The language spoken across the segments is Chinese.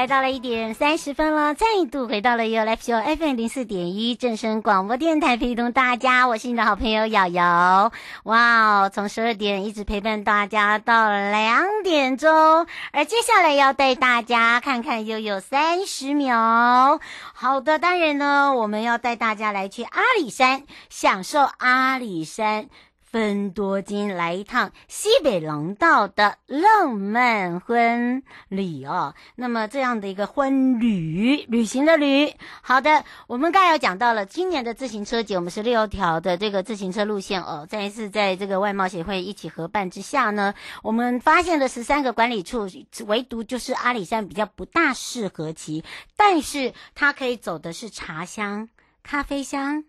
来到了一点三十分了，再度回到了 You Live Show FM 零四点一正声广播电台，陪同大家，我是你的好朋友瑶瑶。哇哦，从十二点一直陪伴大家到两点钟，而接下来要带大家看看悠悠三十秒。好的，当然呢，我们要带大家来去阿里山，享受阿里山。芬多金来一趟西北廊道的浪漫婚礼哦，那么这样的一个婚旅旅行的旅，好的，我们刚才有讲到了今年的自行车节，我们是六条的这个自行车路线哦，再一次在这个外贸协会一起合办之下呢，我们发现了十三个管理处，唯独就是阿里山比较不大适合骑，但是它可以走的是茶香、咖啡香、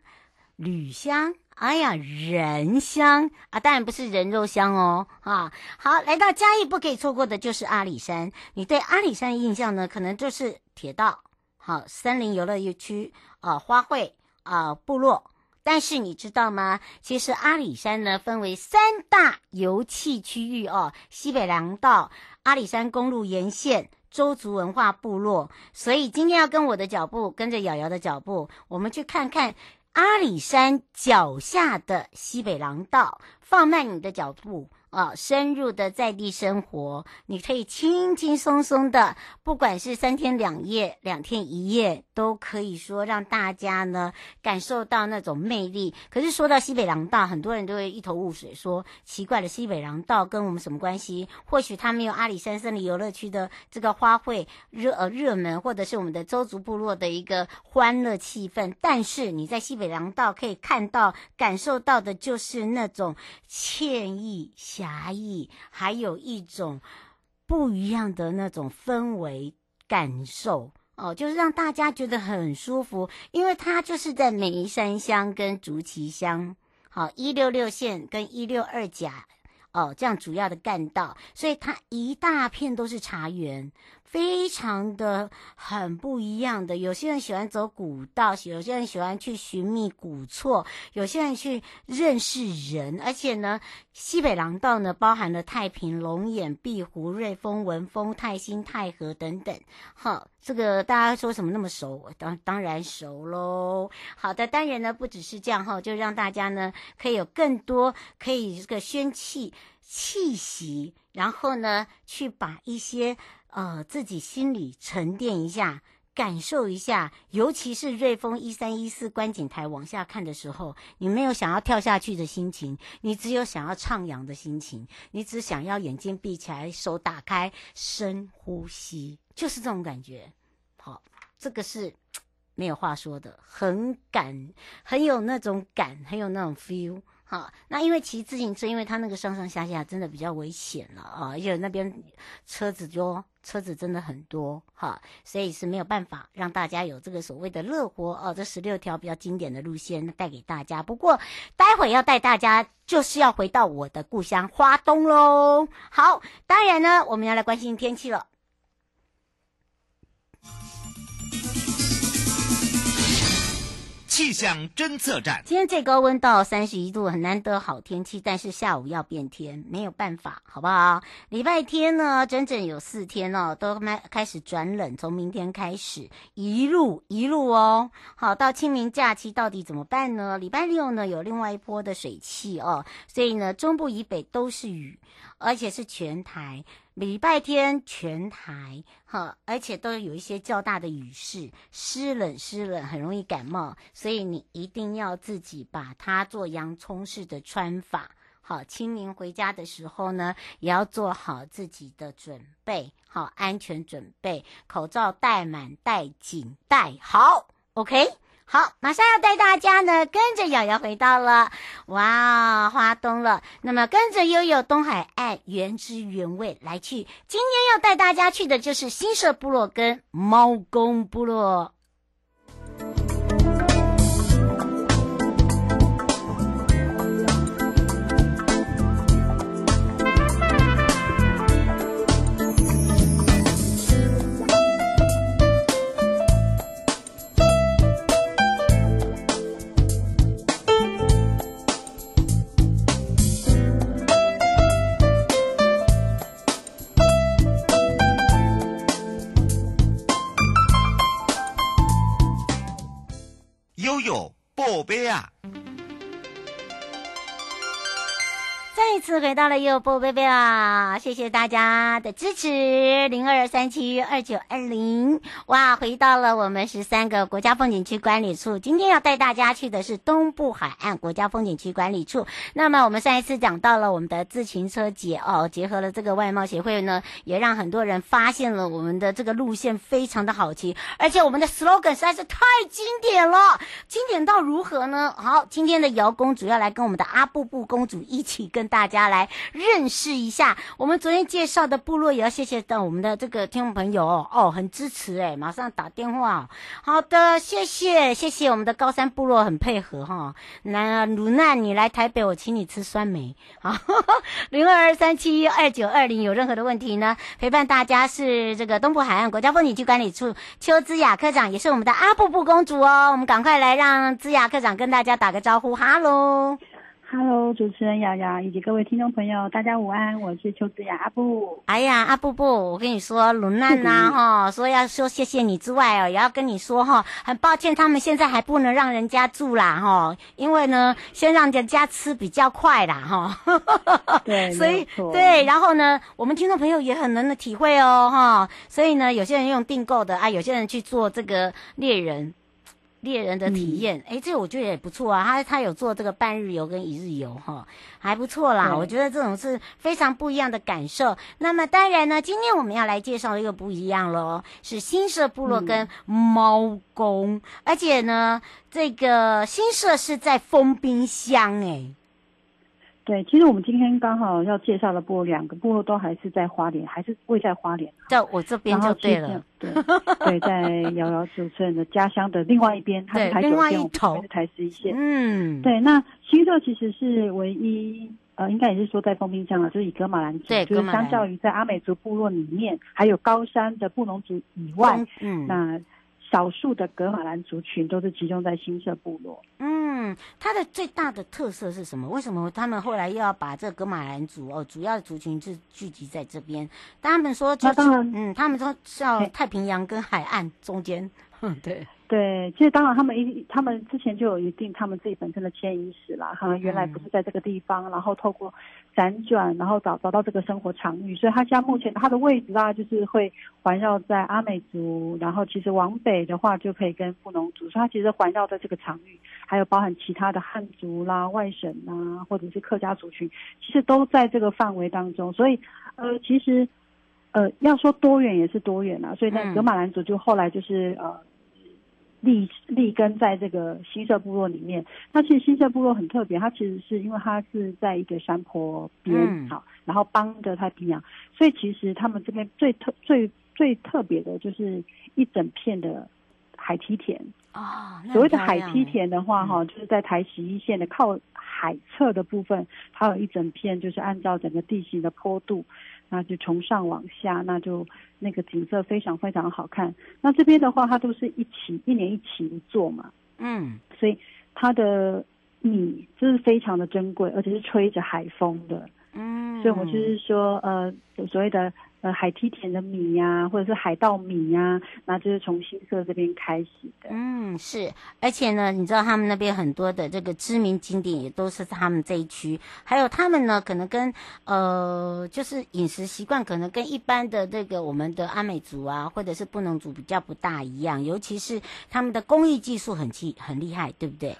旅香。哎呀，人香啊，当然不是人肉香哦，啊，好，来到嘉义不可以错过的就是阿里山。你对阿里山的印象呢，可能就是铁道，好，森林游乐区啊，花卉啊，部落。但是你知道吗？其实阿里山呢，分为三大游憩区域哦，西北廊道、阿里山公路沿线、周族文化部落。所以今天要跟我的脚步，跟着瑶瑶的脚步，我们去看看。阿里山脚下的西北廊道，放慢你的脚步。啊，深入的在地生活，你可以轻轻松松的，不管是三天两夜、两天一夜，都可以说让大家呢感受到那种魅力。可是说到西北廊道，很多人都会一头雾水，说奇怪了，西北廊道跟我们什么关系？或许它没有阿里山森林游乐区的这个花卉热呃热门，或者是我们的邹族部落的一个欢乐气氛。但是你在西北廊道可以看到、感受到的就是那种惬意。侠义，还有一种不一样的那种氛围感受哦，就是让大家觉得很舒服，因为它就是在眉山乡跟竹崎乡，好一六六线跟一六二甲哦这样主要的干道，所以它一大片都是茶园。非常的很不一样的，有些人喜欢走古道，有些人喜欢去寻觅古厝，有些人去认识人，而且呢，西北廊道呢包含了太平、龙眼、碧湖、瑞丰、文峰、泰兴、太和等等。好，这个大家说什么那么熟？当当然熟喽。好的，当然呢不只是这样哈，就让大家呢可以有更多可以这个宣气气息，然后呢去把一些。呃，自己心里沉淀一下，感受一下，尤其是瑞丰一三一四观景台往下看的时候，你没有想要跳下去的心情，你只有想要徜徉的心情，你只想要眼睛闭起来，手打开，深呼吸，就是这种感觉。好，这个是没有话说的，很感，很有那种感，很有那种 feel。好，那因为骑自行车，因为它那个上上下下真的比较危险了啊，而且那边车子多，车子真的很多哈，所以是没有办法让大家有这个所谓的乐活哦，这十六条比较经典的路线带给大家。不过待会要带大家就是要回到我的故乡花东喽。好，当然呢，我们要来关心天气了。气象侦测站，今天最高温到三十一度，很难得好天气，但是下午要变天，没有办法，好不好？礼拜天呢，整整有四天哦，都开开始转冷，从明天开始一路一路哦，好，到清明假期到底怎么办呢？礼拜六呢，有另外一波的水汽哦，所以呢，中部以北都是雨，而且是全台。礼拜天全台哈，而且都有一些较大的雨势，湿冷湿冷，很容易感冒，所以你一定要自己把它做洋葱式的穿法。好，清明回家的时候呢，也要做好自己的准备，好，安全准备，口罩戴满，戴紧，戴好，OK。好，马上要带大家呢，跟着瑶瑶回到了哇花东了。那么跟着悠悠东海岸原汁原味来去，今天要带大家去的就是新社部落跟猫公部落。宝贝啊！再次回到了悠悠宝贝啊！谢谢大家的支持，零二三七二九二零。哇，回到了我们十三个国家风景区管理处。今天要带大家去的是东部海岸国家风景区管理处。那么我们上一次讲到了我们的自行车节哦，结合了这个外贸协会呢，也让很多人发现了我们的这个路线非常的好骑，而且我们的 slogan 实在是太经典了，经典到如何呢？好，今天的姚公主要来跟我们的阿布布公主一起跟大大家来认识一下，我们昨天介绍的部落也要谢谢到我们的这个听众朋友哦，哦，很支持诶，马上打电话。好的，谢谢谢谢我们的高山部落很配合哈。那鲁娜你来台北，我请你吃酸梅。好，零二二三七二九二零，有任何的问题呢？陪伴大家是这个东部海岸国家风景区管理处邱姿雅科长，也是我们的阿布布公主哦。我们赶快来让姿雅科长跟大家打个招呼，哈喽。Hello，主持人瑶瑶以及各位听众朋友，大家午安，我是邱子雅阿布。哎呀，阿布布，我跟你说，鲁娜呐，哈，说要说谢谢你之外哦，也要跟你说哈，很抱歉，他们现在还不能让人家住啦，哈，因为呢，先让人家吃比较快啦，哈。对，所以对，然后呢，我们听众朋友也很能的体会哦，哈，所以呢，有些人用订购的啊，有些人去做这个猎人。猎人的体验，哎、嗯，这个我觉得也不错啊。他他有做这个半日游跟一日游，哈，还不错啦。我觉得这种是非常不一样的感受。那么当然呢，今天我们要来介绍一个不一样喽，是新社部落跟猫公，嗯、而且呢，这个新社是在封冰箱，哎。对，其实我们今天刚好要介绍的部落，两个部落都还是在花莲，还是位在花莲，在我这边就对了。对对，在瑶瑶主持人的家乡的另外一边，它是台九线，我们是台十一线。嗯，对。那新社其实是唯一，呃，应该也是说在丰滨乡了，就是以格马兰族，就是相较于在阿美族部落里面，还有高山的布农族以外，嗯，那。少数的格马兰族群都是集中在新社部落。嗯，它的最大的特色是什么？为什么他们后来又要把这格马兰族哦，主要的族群是聚集在这边？他们说就是，嗯，他们说是要太平洋跟海岸中间。嗯，对。对，其实当然，他们一他们之前就有一定他们自己本身的迁移史啦，可能原来不是在这个地方，然后透过辗转，然后找找到这个生活场域，所以他现在目前他的位置啊，就是会环绕在阿美族，然后其实往北的话就可以跟布农族，所以他其实环绕在这个场域，还有包含其他的汉族啦、外省啊，或者是客家族群，其实都在这个范围当中，所以呃，其实呃要说多远也是多远啊，所以那格马兰族就后来就是呃。立立根在这个新社部落里面，那其实新社部落很特别，它其实是因为它是在一个山坡边，好、嗯，然后帮着太平洋，所以其实他们这边最特最最特别的就是一整片的海梯田啊。所谓的海梯田的话，哈、嗯，就是在台西一线的靠海侧的部分，它有一整片，就是按照整个地形的坡度。那就从上往下，那就那个景色非常非常好看。那这边的话，它都是一起一年一起一作嘛，嗯，所以它的米就是非常的珍贵，而且是吹着海风的，嗯，所以我就是说，呃，所谓的。呃，海梯田的米呀、啊，或者是海稻米呀、啊，那就是从新社这边开始的。嗯，是，而且呢，你知道他们那边很多的这个知名景点也都是他们这一区，还有他们呢，可能跟呃，就是饮食习惯可能跟一般的这个我们的阿美族啊，或者是布农族比较不大一样，尤其是他们的工艺技术很厉很厉害，对不对？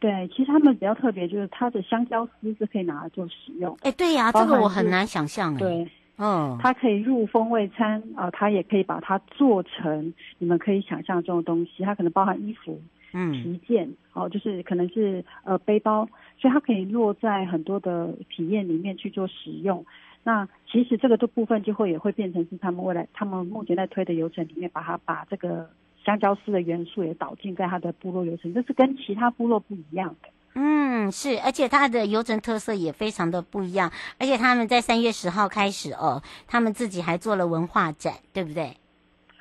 对，其实他们比较特别，就是它的香蕉丝是可以拿来做使用。哎，对呀、啊，这个我很难想象哎。对，嗯，它可以入风味餐啊、呃，它也可以把它做成你们可以想象中的东西。它可能包含衣服、嗯，皮件，哦，就是可能是呃背包，所以它可以落在很多的体验里面去做使用。那其实这个的部分就会也会变成是他们未来他们目前在推的流程里面，把它把这个。香蕉丝的元素也导进在它的部落流程，这是跟其他部落不一样的。嗯，是，而且它的游程特色也非常的不一样。而且他们在三月十号开始哦，他们自己还做了文化展，对不对？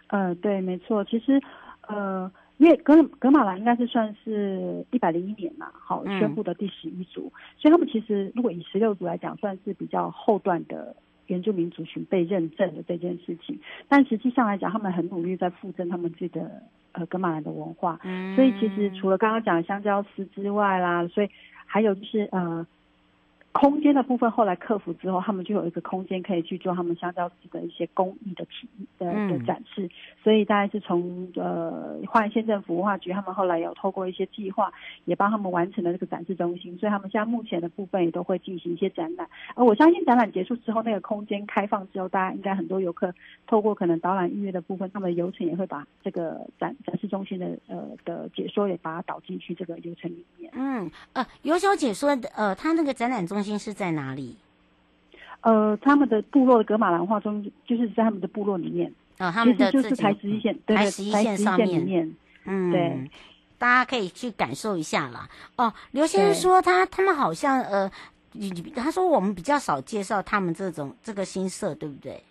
呃，对，没错。其实，呃，因为格格马兰应该是算是一百零一年嘛，好宣布的第十一组，嗯，所以他们其实如果以十六组来讲，算是比较后段的。原住民族群被认证的这件事情，但实际上来讲，他们很努力在复振他们自己的呃格马兰的文化，嗯，所以其实除了刚刚讲的香蕉丝之外啦，所以还有就是呃。空间的部分后来克服之后，他们就有一个空间可以去做他们香蕉丝的一些工艺的体的的展示。嗯、所以大概是从呃花莲县政府文化局，他们后来有透过一些计划，也帮他们完成了这个展示中心。所以他们现在目前的部分也都会进行一些展览。而我相信展览结束之后，那个空间开放之后，大家应该很多游客透过可能导览预约的部分，他们的游程也会把这个展展示中心的呃的解说也把它导进去这个流程里面。嗯呃，游小解说的呃，他那个展览中心。是在哪里？呃，他们的部落的格玛兰话中，就是在他们的部落里面啊、哦，他们的就是台十一线，台十一线上面，嗯，对，大家可以去感受一下啦。哦，刘先生说他他们好像呃，他说我们比较少介绍他们这种这个新社，对不对？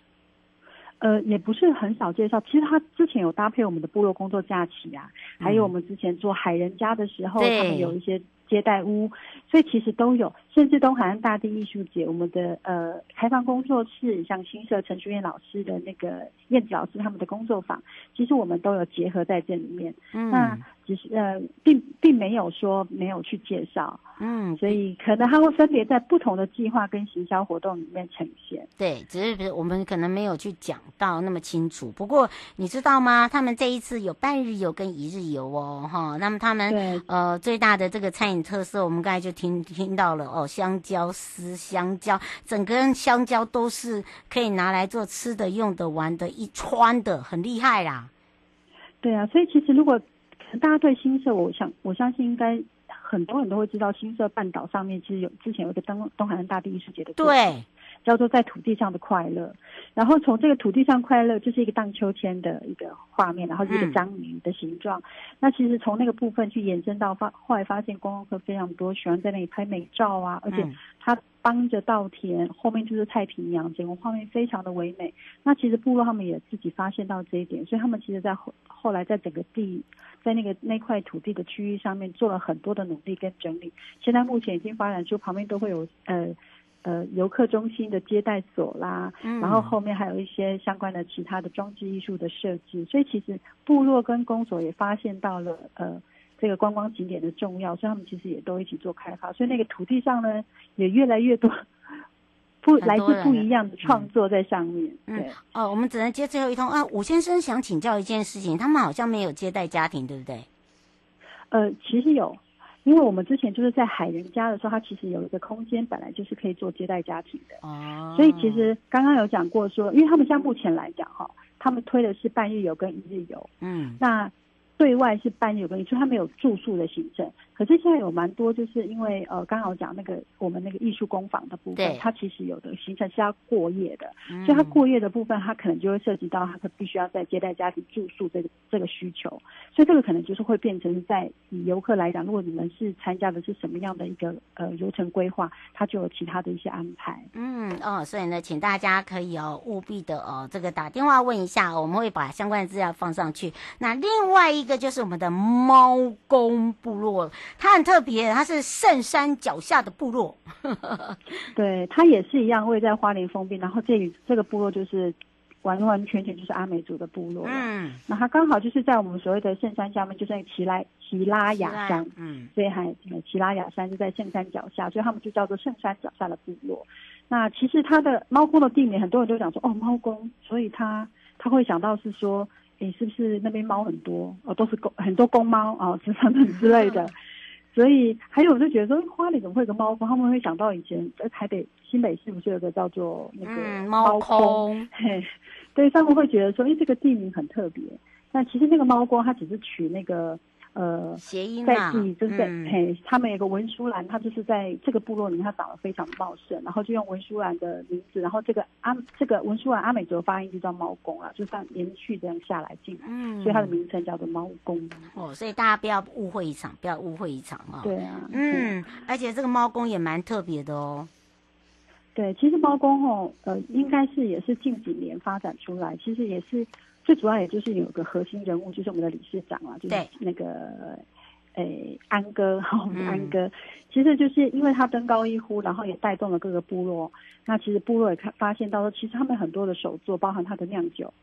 呃，也不是很少介绍。其实他之前有搭配我们的部落工作假期啊，嗯、还有我们之前做海人家的时候，他们有一些。接待屋，所以其实都有，甚至东海岸大地艺术节，我们的呃开放工作室，像新社陈淑燕老师的那个燕子老师他们的工作坊，其实我们都有结合在这里面。嗯，那只是呃，并并没有说没有去介绍。嗯，所以可能它会分别在不同的计划跟行销活动里面呈现。对，只是我们可能没有去讲到那么清楚。不过你知道吗？他们这一次有半日游跟一日游哦，哈。那么他们呃最大的这个餐饮特色，我们刚才就听听到了哦，香蕉丝、香蕉，整根香蕉都是可以拿来做吃的、用的、玩的、一穿的，很厉害啦。对啊，所以其实如果大家对新社，我想我相信应该。很多人都会知道，新社半岛上面其实有之前有一个东东海岸大地艺术节的，对，叫做在土地上的快乐。然后从这个土地上快乐，就是一个荡秋千的一个画面，然后是一个章鱼的形状。嗯、那其实从那个部分去延伸到发，后来发现观光客非常多，喜欢在那里拍美照啊，而且他帮着稻田，后面就是太平洋，整个画面非常的唯美。那其实部落他们也自己发现到这一点，所以他们其实在后后来在整个地。在那个那块土地的区域上面做了很多的努力跟整理，现在目前已经发展出旁边都会有呃呃游客中心的接待所啦，嗯，然后后面还有一些相关的其他的装置艺术的设计，所以其实部落跟公所也发现到了呃这个观光景点的重要，所以他们其实也都一起做开发，所以那个土地上呢也越来越多。不来自不一样的创作在上面。嗯哦，我们只能接最后一通啊。武先生想请教一件事情，他们好像没有接待家庭，对不对？呃，其实有，因为我们之前就是在海人家的时候，它其实有一个空间，本来就是可以做接待家庭的。哦。所以其实刚刚有讲过说，因为他们像目前来讲哈，他们推的是半日游跟一日游。嗯。那对外是半日游跟一日游，他们有住宿的行程。可是现在有蛮多，就是因为呃，刚刚我讲那个我们那个艺术工坊的部分，它其实有的行程是要过夜的，嗯、所以它过夜的部分，它可能就会涉及到它可必须要在接待家庭住宿这个这个需求，所以这个可能就是会变成在以游客来讲，如果你们是参加的是什么样的一个呃流程规划，它就有其他的一些安排。嗯哦，所以呢，请大家可以哦务必的哦这个打电话问一下，我们会把相关的资料放上去。那另外一个就是我们的猫公部落。它很特别，它是圣山脚下的部落。对，它也是一样，位在花莲封边。然后这里这个部落就是完完全全就是阿美族的部落。嗯，那它刚好就是在我们所谓的圣山下面，就是那个奇拉奇拉雅山。嗯，所以还奇拉雅山就在圣山脚下，所以他们就叫做圣山脚下的部落。那其实它的猫公的地名，很多人都讲说哦，猫公，所以它他会想到是说，诶，是不是那边猫很多？哦，都是公很多公猫哦，之类的之类的。所以还有我就觉得说，花里怎么会有个猫空？他们会想到以前在台北新北市不是有个叫做那个猫空？嗯、嘿，对，他们会觉得说，哎，这个地名很特别。但其实那个猫空，它只是取那个。呃，谐音在地就是在、嗯、嘿，他们有个文殊兰，他就是在这个部落里面，它长得非常茂盛，然后就用文殊兰的名字，然后这个阿这个文殊兰阿美族发音就叫猫公了，就这样连续这样下来进来，嗯，所以它的名称叫做猫公。哦，所以大家不要误会一场，不要误会一场啊、哦。对啊，嗯，而且这个猫公也蛮特别的哦。对，其实猫公哦，呃，应该是也是近几年发展出来，其实也是。最主要也就是有个核心人物，就是我们的理事长啊，就是那个诶安哥，哈，我们的安哥，嗯、其实就是因为他登高一呼，然后也带动了各个部落。那其实部落也看发现到说，其实他们很多的手作，包含他的酿酒，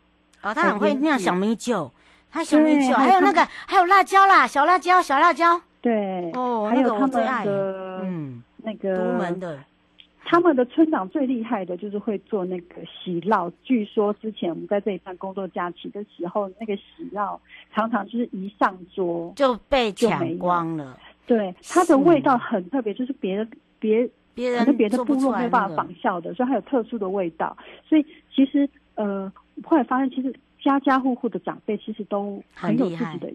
哦，他很会酿小米酒，他小米酒，还有那个还有辣椒啦，小辣椒，小辣椒，对，哦，还有他们的嗯那个独门的。他们的村长最厉害的就是会做那个喜酪。据说之前我们在这一段工作假期的时候，那个喜酪常常就是一上桌就被抢光了。对，它的味道很特别，就是别的别别人别的部落没有办法仿效的，所以它有特殊的味道。所以其实呃，后来发现其实家家户户的长辈其实都很有自己的，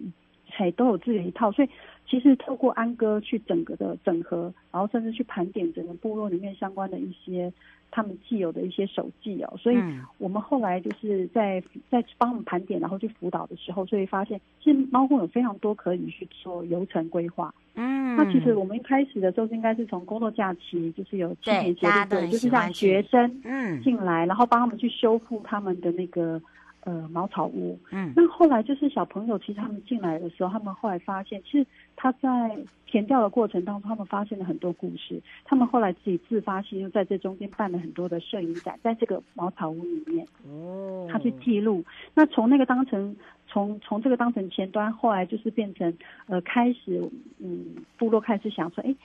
嘿，都有自己的一套，所以。其实透过安哥去整个的整合，然后甚至去盘点整个部落里面相关的一些他们既有的一些手记哦，所以我们后来就是在在帮我们盘点，然后去辅导的时候，所以发现其实猫空有非常多可以去做流程规划。嗯，那其实我们一开始的时候应该是从工作假期，就是有青年节的，就是让学生嗯进来，然后帮他们去修复他们的那个。呃，茅草屋。嗯，那后来就是小朋友，其实他们进来的时候，他们后来发现，其实他在填掉的过程当中，他们发现了很多故事。他们后来自己自发性又在这中间办了很多的摄影展，在这个茅草屋里面，哦，他去记录。那从那个当成，从从这个当成前端，后来就是变成呃，开始嗯，部落开始想说，哎，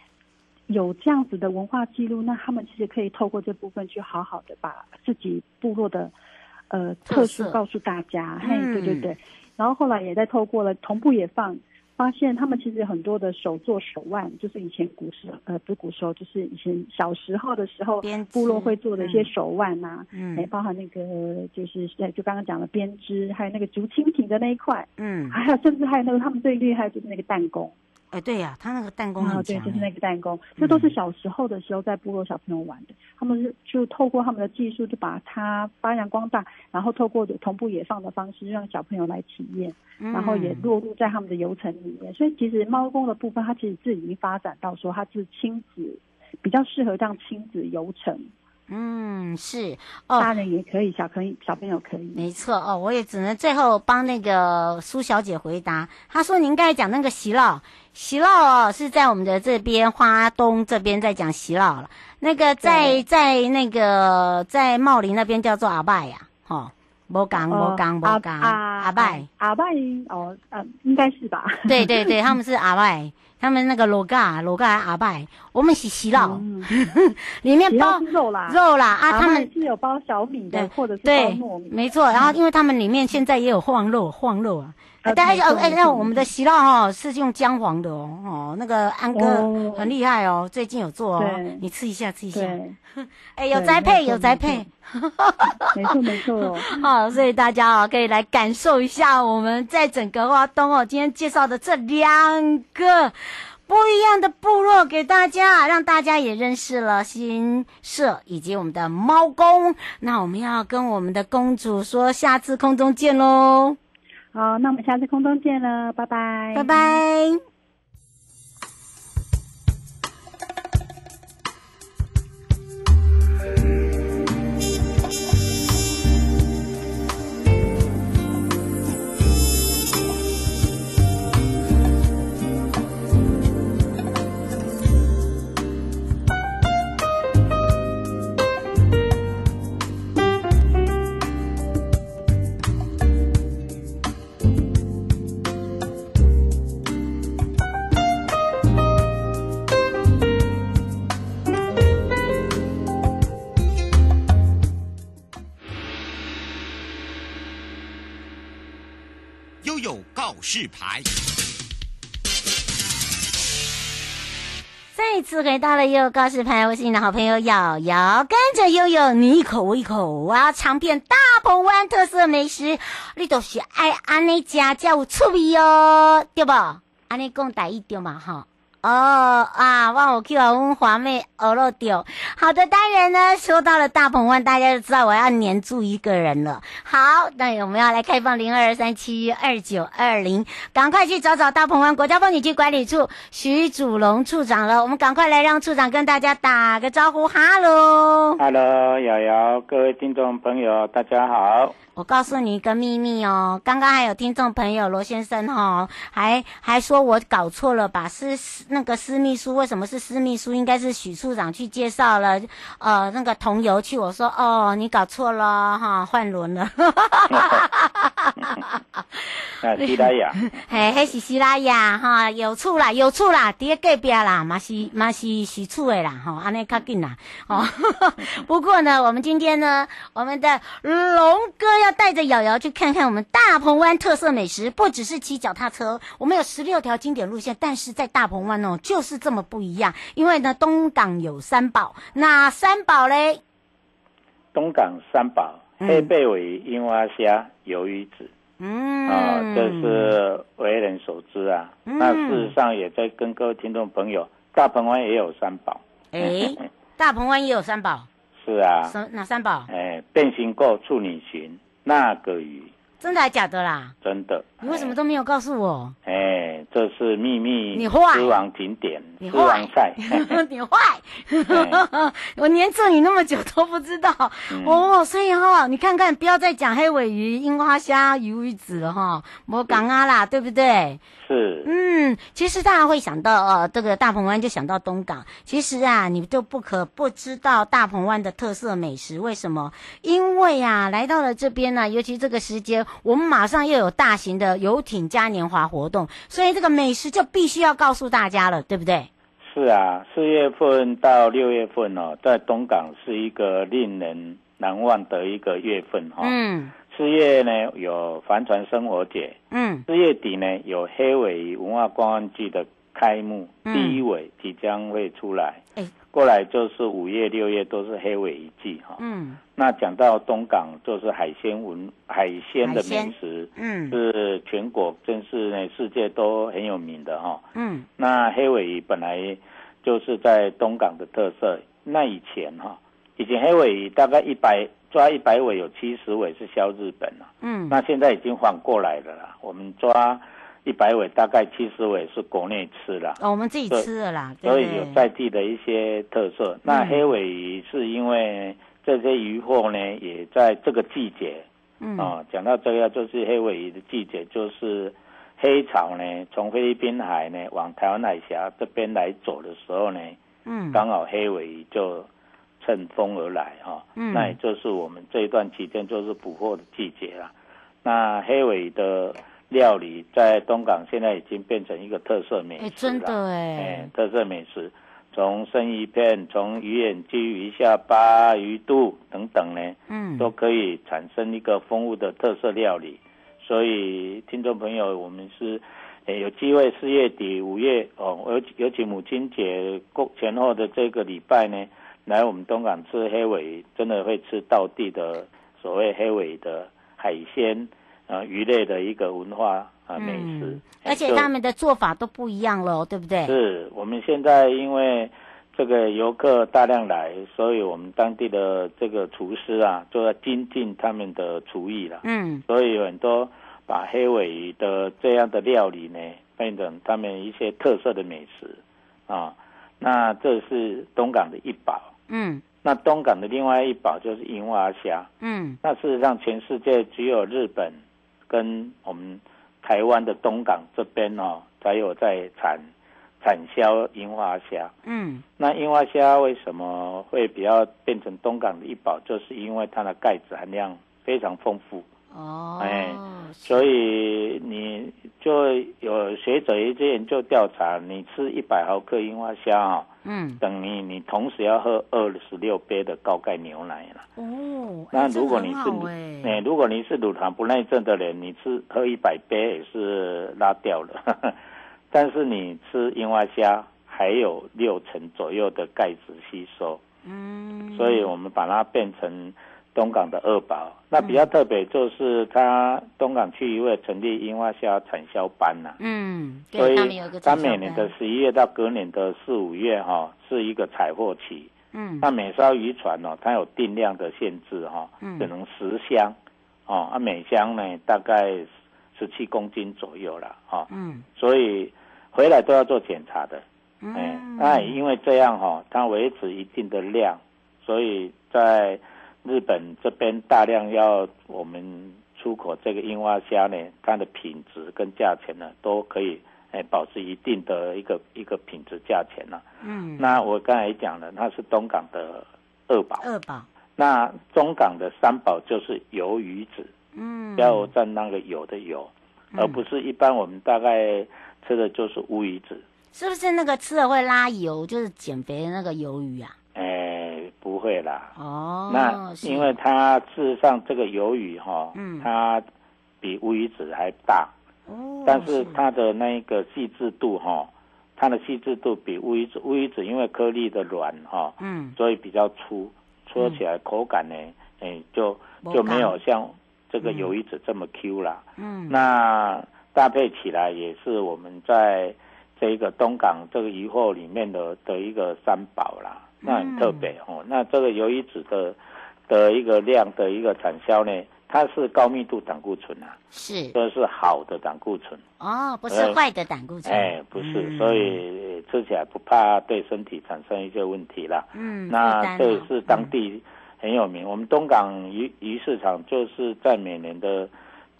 有这样子的文化记录，那他们其实可以透过这部分去好好的把自己部落的。呃，特殊告诉大家，嘿，对对对，然后后来也在透过了同步也放，发现他们其实很多的手作手腕，就是以前古时呃不是古时候，就是以前小时候的时候，部落会做的一些手腕呐、啊，嗯，哎，包含那个就是就刚刚讲的编织，还有那个竹蜻蜓的那一块，嗯，还有甚至还有那个他们最厉害就是那个弹弓。哎，对呀、啊，他那个弹弓很强、哦。对，就是那个弹弓，这都是小时候的时候在部落小朋友玩的。嗯、他们就透过他们的技术，就把它发扬光大，然后透过同步野放的方式，让小朋友来体验，嗯、然后也落入在他们的游程里面。所以其实猫公的部分，它其实自己已经发展到说，它是亲子比较适合这样亲子游程。嗯，是哦，大人也可以，小朋友小朋友可以，没错哦。我也只能最后帮那个苏小姐回答。她说：“您刚才讲那个喜烙，喜烙哦，是在我们的这边花东这边在讲喜烙了。那个在在那个在茂林那边叫做阿拜呀，哦，无讲无讲无讲阿拜阿拜哦，呃，应该是吧？对对对，他们是阿拜。”他们那个罗嘎罗嘎阿拜，我们是洗肉，嗯，里面包肉啦。肉啦啊，他们是有包小米的，或者是包糯米，没错。然后因为他们里面现在也有放肉放肉啊，大家哦哎，那我们的喜烙哈是用姜黄的哦哦，那个安哥很厉害哦，最近有做哦，你吃一下吃一下，哎有栽培有栽培，没错没错，好，所以大家啊可以来感受一下我们在整个花东哦今天介绍的这两个。不一样的部落给大家，让大家也认识了新社以及我们的猫公。那我们要跟我们的公主说，下次空中见喽。好，那我们下次空中见了，拜拜，拜拜。次回到了悠悠告示牌，我是你的好朋友瑶瑶，跟着悠悠你一口我一口，我要尝遍大鹏湾特色美食，你都是爱安尼家才有趣味哦，对不？安尼讲台语对嘛？哈。哦啊，忘我 Q 啊，温华妹鹅肉丢。好的，当然呢，说到了大鹏湾，大家就知道我要黏住一个人了。好，那我们要来开放零二三七二九二零，赶快去找找大鹏湾国家风景区管理处徐祖龙处长了。我们赶快来让处长跟大家打个招呼，哈喽，哈喽，瑶瑶，各位听众朋友，大家好。我告诉你一个秘密哦，刚刚还有听众朋友罗先生哈、哦，还还说我搞错了吧？是那个私秘书，为什么是私秘书？应该是许处长去介绍了，呃，那个桐油去。我说哦，你搞错了哈，换轮了。啊，西拉雅，嘿，嘿是西拉雅哈，有厝啦，有厝啦，伫隔壁啦，嘛是嘛是许处的啦，哈，安尼较紧啦，哦。不过呢，我们今天呢，我们的龙哥要带着瑶瑶去看看我们大鹏湾特色美食，不只是骑脚踏车，我们有十六条经典路线，但是在大鹏湾哦，就是这么不一样。因为呢，东港有三宝，哪三宝嘞？东港三宝：黑背尾、樱花虾、鱿鱼子。嗯，啊、哦，这是为人所知啊。嗯、那事实上，也在跟各位听众朋友，大鹏湾也有三宝。哎，大鹏湾也有三宝。是啊。哪三宝？哎，变形购处女蟳。那个鱼，真的还假的啦？真的。你为什么都没有告诉我？哎，这是秘密。你坏。狮王景点。你坏。你坏。我黏着你那么久都不知道哦，所以哈，你看看，不要再讲黑尾鱼、樱花虾、鱿鱼子了哈，我讲啊啦，对不对？是。嗯，其实大家会想到呃，这个大鹏湾就想到东港。其实啊，你都不可不知道大鹏湾的特色美食。为什么？因为啊，来到了这边呢，尤其这个时间，我们马上又有大型的游艇嘉年华活动，所以这个美食就必须要告诉大家了，对不对？是啊，四月份到六月份哦，在东港是一个令人难忘的一个月份哈、哦。嗯。四月呢有帆船生活节，嗯，四月底呢有黑尾鱼文化观光季的开幕，嗯、第一尾即将会出来，欸、过来就是五月六月都是黑尾鱼季哈，嗯，那讲到东港就是海鲜文海鲜的美食，嗯，是全国真是呢世界都很有名的哈，嗯，那黑尾鱼本来就是在东港的特色，那以前哈，以前黑尾鱼大概一百。抓一百尾有七十尾是销日本了，嗯，那现在已经反过来了啦。我们抓一百尾，大概七十尾是国内吃了，哦，我们自己吃了啦。所以有在地的一些特色。嗯、那黑尾鱼是因为这些鱼货呢，也在这个季节，嗯，啊，讲到这个就是黑尾鱼的季节，就是黑潮呢从菲律宾海呢往台湾海峡这边来走的时候呢，嗯，刚好黑尾鱼就。乘风而来哈，嗯，那也就是我们这一段期间就是捕获的季节了。那黑尾的料理在东港现在已经变成一个特色美食了，欸、真的哎、欸，特色美食，从生鱼片、从鱼眼睛、鱼下巴、鱼肚等等呢，嗯，都可以产生一个丰富的特色料理。所以听众朋友，我们是，欸、有机会四月底、五月哦，尤尤其母亲节过前后的这个礼拜呢。来我们东港吃黑尾，真的会吃到地的所谓黑尾的海鲜啊鱼类的一个文化啊美食，嗯，而且他们的做法都不一样了，对不对？是我们现在因为这个游客大量来，所以我们当地的这个厨师啊，就要精进他们的厨艺了。嗯，所以有很多把黑尾的这样的料理呢，变成他们一些特色的美食啊。那这是东港的一宝。嗯，那东港的另外一宝就是樱花虾。嗯，那事实上全世界只有日本跟我们台湾的东港这边哦，才有在产产销樱花虾。嗯，那樱花虾为什么会比较变成东港的一宝？就是因为它的钙质含量非常丰富。哦，哎，所以你就有学者一些研究调查，你吃一百毫克樱花虾啊。嗯，等于你同时要喝二十六杯的高钙牛奶了。哦，那如果你是，哎，如果你是乳糖不耐症的人，你吃喝一百杯也是拉掉了。但是你吃樱花虾，还有六成左右的钙质吸收。嗯，所以我们把它变成东港的二宝。那比较特别就是它东港区域会成立樱花虾产销班呐。嗯，所以它每年的十一月到隔年的四五月哈，是一个采货期。嗯，那每艘渔船哦，它有定量的限制哈，只能十箱。哦，啊，每箱呢大概十七公斤左右了哈。嗯，所以回来都要做检查的。嗯，那因为这样哈，它维持一定的量，所以在日本这边大量要我们出口这个樱花虾呢，它的品质跟价钱呢都可以哎保持一定的一个一个品质价钱了。嗯，那我刚才讲了，它是东港的二宝。二宝。那中港的三宝就是鱿鱼子。嗯。要蘸那个油的油，而不是一般我们大概吃的就是乌鱼子。是不是那个吃了会拉油，就是减肥的那个鱿鱼啊？哎、欸，不会啦。哦，那因为它事实上这个鱿鱼哈，嗯，它比乌鱼子还大。哦。但是它的那个细致度哈，它的细致度比乌鱼子，乌鱼子因为颗粒的软哈，嗯，所以比较粗，搓起来口感呢，哎、欸，就就没有像这个鱿鱼子这么 Q 啦。嗯。那搭配起来也是我们在。这一个东港这个渔获里面的的一个三宝啦，那很特别哦。嗯、那这个鱿鱼子的的一个量的一个产销呢，它是高密度胆固醇啊，是，这是好的胆固醇哦，不是坏的胆固醇。哎，不是，嗯、所以吃起来不怕对身体产生一些问题啦。嗯，那这也是当地很有名。嗯、我们东港鱼鱼市场就是在每年的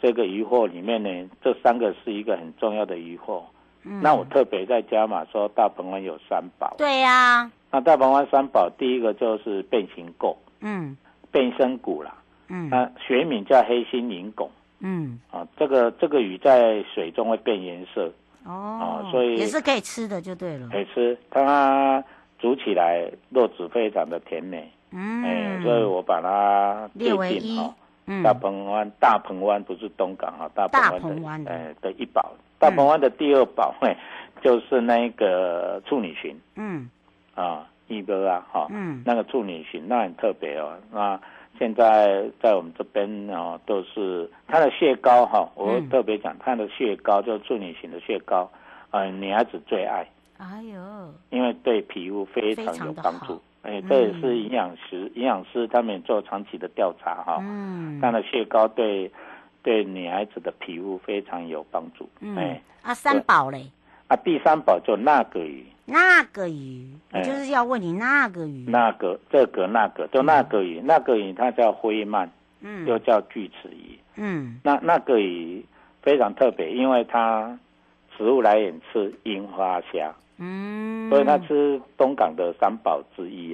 这个渔获里面呢，这三个是一个很重要的渔获。嗯、那我特别在加码说，大鹏湾有三宝。对呀、啊。那大鹏湾三宝，第一个就是变形垢，嗯，变身骨啦，嗯，那学名叫黑心银拱，嗯，啊，这个这个鱼在水中会变颜色，哦，啊，所以也是可以吃的，就对了。可以吃，它煮起来肉质非常的甜美，嗯，哎，所以我把它列为一。嗯、大鹏湾，大鹏湾不是东港啊，大鹏湾的，呃的一宝。大鹏湾的第二宝，哎、嗯，就是那个处女裙。嗯。啊，一哥啊，哈。嗯。那个处女裙那很特别哦。那现在在我们这边哦，都是它的蟹膏哈。我特别讲它的蟹膏，就是处女裙的蟹膏，呃，女孩子最爱。哎呦。因为对皮肤非常有帮助。哎，这也是营养师，营养师他们做长期的调查哈，嗯，它的蟹膏对对女孩子的皮肤非常有帮助。嗯，哎，啊，三宝嘞？啊，第三宝就那个鱼，那个鱼，我就是要问你那个鱼，那个这个那个就那个鱼，那个鱼它叫灰鳗，嗯，又叫锯齿鱼，嗯，那那个鱼非常特别，因为它食物来源是樱花虾。嗯，所以它是东港的三宝之一。